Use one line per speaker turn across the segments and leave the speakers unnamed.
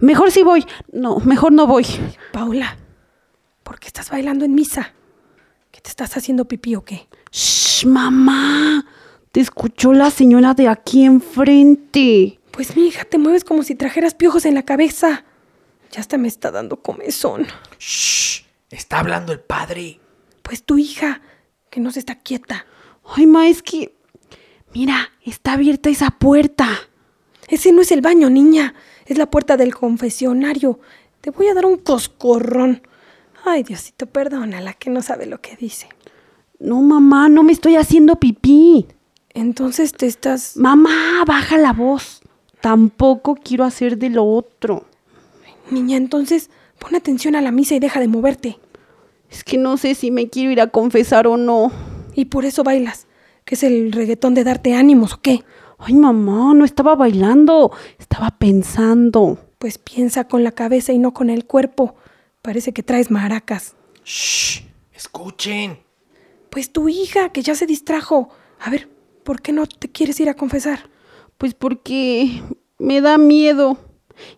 Mejor si voy. No, mejor no voy.
Paula, ¿por qué estás bailando en misa? ¿Qué te estás haciendo pipí o qué?
Shh, mamá. Te escuchó la señora de aquí enfrente.
Pues mi hija, te mueves como si trajeras piojos en la cabeza. Ya hasta me está dando comezón.
Shh, está hablando el padre.
Pues tu hija, que no se está quieta.
Ay, ma, es que... Mira, está abierta esa puerta.
Ese no es el baño, niña. Es la puerta del confesionario. Te voy a dar un coscorrón. Ay, Diosito, perdónala, que no sabe lo que dice.
No, mamá, no me estoy haciendo pipí.
Entonces te estás...
Mamá, baja la voz. Tampoco quiero hacer de lo otro.
Niña, entonces pon atención a la misa y deja de moverte.
Es que no sé si me quiero ir a confesar o no.
Y por eso bailas. ¿Que es el reggaetón de darte ánimos o qué?
Ay, mamá, no estaba bailando. Estaba pensando.
Pues piensa con la cabeza y no con el cuerpo. Parece que traes maracas.
Shh, escuchen.
Pues tu hija, que ya se distrajo. A ver, ¿por qué no te quieres ir a confesar?
Pues porque me da miedo.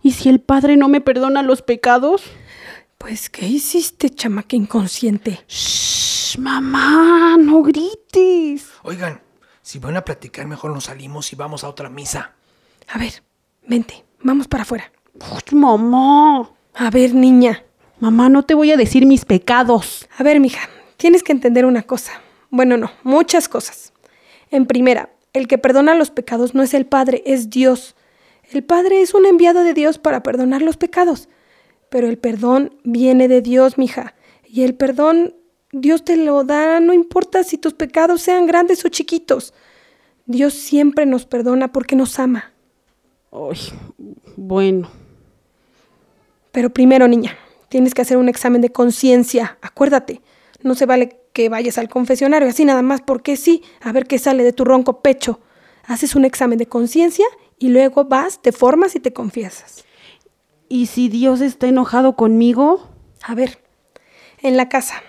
¿Y si el padre no me perdona los pecados?
Pues, ¿qué hiciste, chamaca inconsciente?
Shh, mamá, no grites.
Oigan, si van a platicar, mejor nos salimos y vamos a otra misa.
A ver, vente, vamos para afuera.
Uy, mamá.
A ver, niña.
Mamá, no te voy a decir mis pecados.
A ver, mija, tienes que entender una cosa. Bueno, no, muchas cosas. En primera, el que perdona los pecados no es el Padre, es Dios. El Padre es un enviado de Dios para perdonar los pecados. Pero el perdón viene de Dios, mija. Y el perdón Dios te lo da, no importa si tus pecados sean grandes o chiquitos. Dios siempre nos perdona porque nos ama.
Ay, bueno.
Pero primero, niña, tienes que hacer un examen de conciencia. Acuérdate, no se vale que vayas al confesionario así nada más porque sí, a ver qué sale de tu ronco pecho. Haces un examen de conciencia y luego vas, te formas y te confiesas.
¿Y si Dios está enojado conmigo?
A ver, en la casa.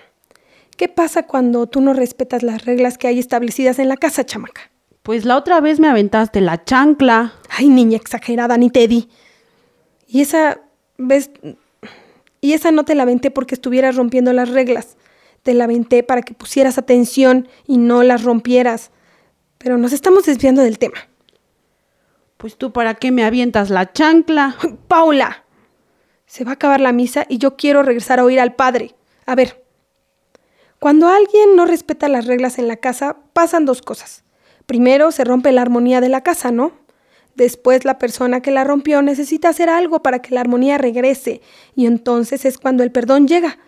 ¿Qué pasa cuando tú no respetas las reglas que hay establecidas en la casa, chamaca?
Pues la otra vez me aventaste la chancla.
Ay, niña exagerada, ni te di. Y esa ¿Ves? Y esa no te la aventé porque estuvieras rompiendo las reglas. Te la aventé para que pusieras atención y no las rompieras. Pero nos estamos desviando del tema.
Pues tú para qué me avientas la chancla.
Paula, se va a acabar la misa y yo quiero regresar a oír al padre. A ver, cuando alguien no respeta las reglas en la casa, pasan dos cosas. Primero, se rompe la armonía de la casa, ¿no? Después la persona que la rompió necesita hacer algo para que la armonía regrese y entonces es cuando el perdón llega.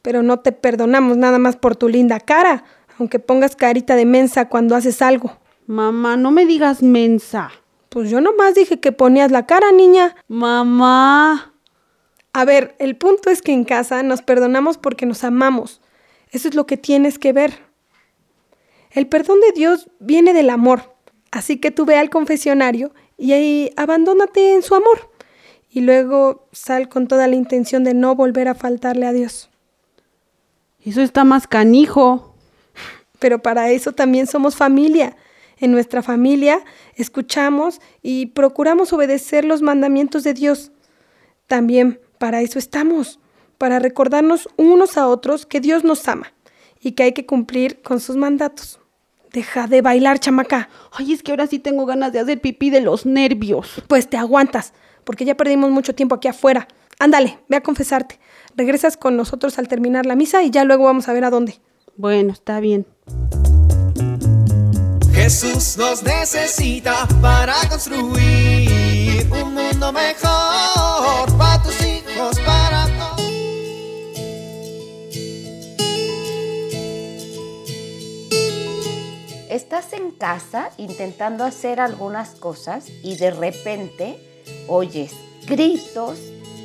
Pero no te perdonamos nada más por tu linda cara, aunque pongas carita de mensa cuando haces algo.
Mamá, no me digas mensa.
Pues yo nomás dije que ponías la cara, niña.
Mamá.
A ver, el punto es que en casa nos perdonamos porque nos amamos. Eso es lo que tienes que ver. El perdón de Dios viene del amor. Así que tú ve al confesionario y ahí abandónate en su amor. Y luego sal con toda la intención de no volver a faltarle a Dios.
Eso está más canijo.
Pero para eso también somos familia. En nuestra familia escuchamos y procuramos obedecer los mandamientos de Dios. También para eso estamos, para recordarnos unos a otros que Dios nos ama y que hay que cumplir con sus mandatos. Deja de bailar, chamaca.
Ay, es que ahora sí tengo ganas de hacer pipí de los nervios.
Pues te aguantas, porque ya perdimos mucho tiempo aquí afuera. Ándale, ve a confesarte. Regresas con nosotros al terminar la misa y ya luego vamos a ver a dónde.
Bueno, está bien.
Jesús nos necesita para construir un mundo mejor
Estás en casa intentando hacer algunas cosas y de repente oyes gritos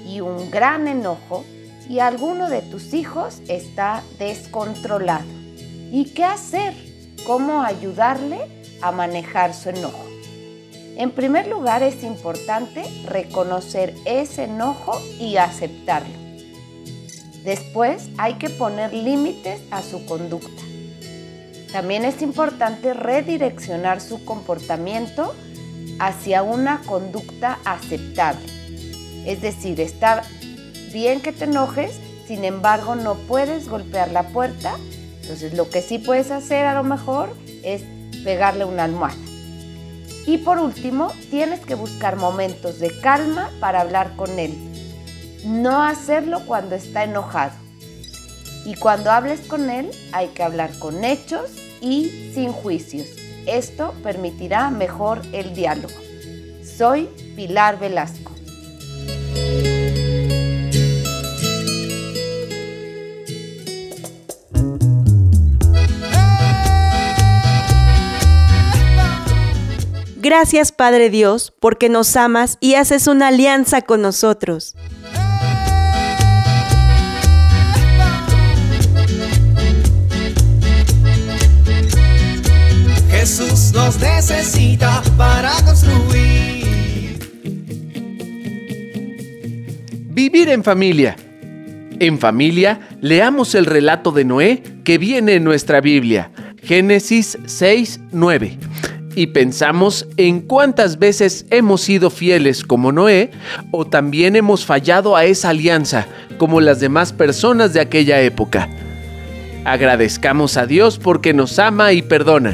y un gran enojo y alguno de tus hijos está descontrolado. ¿Y qué hacer? ¿Cómo ayudarle a manejar su enojo? En primer lugar es importante reconocer ese enojo y aceptarlo. Después hay que poner límites a su conducta. También es importante redireccionar su comportamiento hacia una conducta aceptable. Es decir, está bien que te enojes, sin embargo no puedes golpear la puerta. Entonces lo que sí puedes hacer a lo mejor es pegarle una almohada. Y por último, tienes que buscar momentos de calma para hablar con él. No hacerlo cuando está enojado. Y cuando hables con él, hay que hablar con hechos y sin juicios. Esto permitirá mejor el diálogo. Soy Pilar Velasco.
Gracias Padre Dios, porque nos amas y haces una alianza con nosotros.
Jesús nos necesita para construir.
Vivir en familia. En familia, leamos el relato de Noé que viene en nuestra Biblia, Génesis 6, 9. Y pensamos en cuántas veces hemos sido fieles como Noé o también hemos fallado a esa alianza como las demás personas de aquella época. Agradezcamos a Dios porque nos ama y perdona.